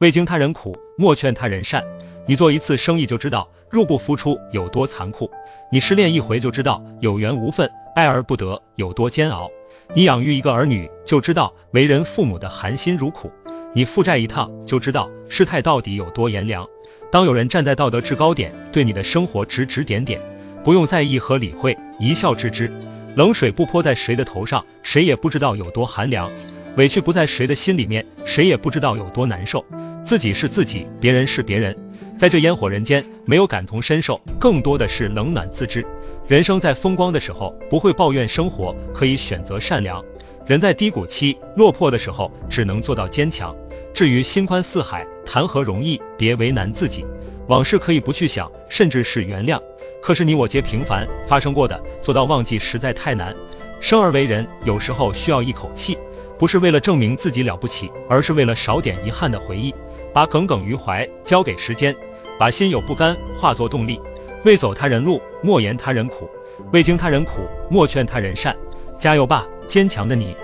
未经他人苦，莫劝他人善。你做一次生意就知道入不敷出有多残酷；你失恋一回就知道有缘无分、爱而不得有多煎熬；你养育一个儿女就知道为人父母的含辛茹苦；你负债一趟就知道世态到底有多炎凉。当有人站在道德制高点对你的生活指指点点，不用在意和理会，一笑置之。冷水不泼在谁的头上，谁也不知道有多寒凉；委屈不在谁的心里面，谁也不知道有多难受。自己是自己，别人是别人，在这烟火人间，没有感同身受，更多的是冷暖自知。人生在风光的时候，不会抱怨生活，可以选择善良；人在低谷期落魄的时候，只能做到坚强。至于心宽似海，谈何容易？别为难自己。往事可以不去想，甚至是原谅。可是你我皆平凡，发生过的做到忘记实在太难。生而为人，有时候需要一口气，不是为了证明自己了不起，而是为了少点遗憾的回忆。把耿耿于怀交给时间，把心有不甘化作动力。未走他人路，莫言他人苦；未经他人苦，莫劝他人善。加油吧，坚强的你！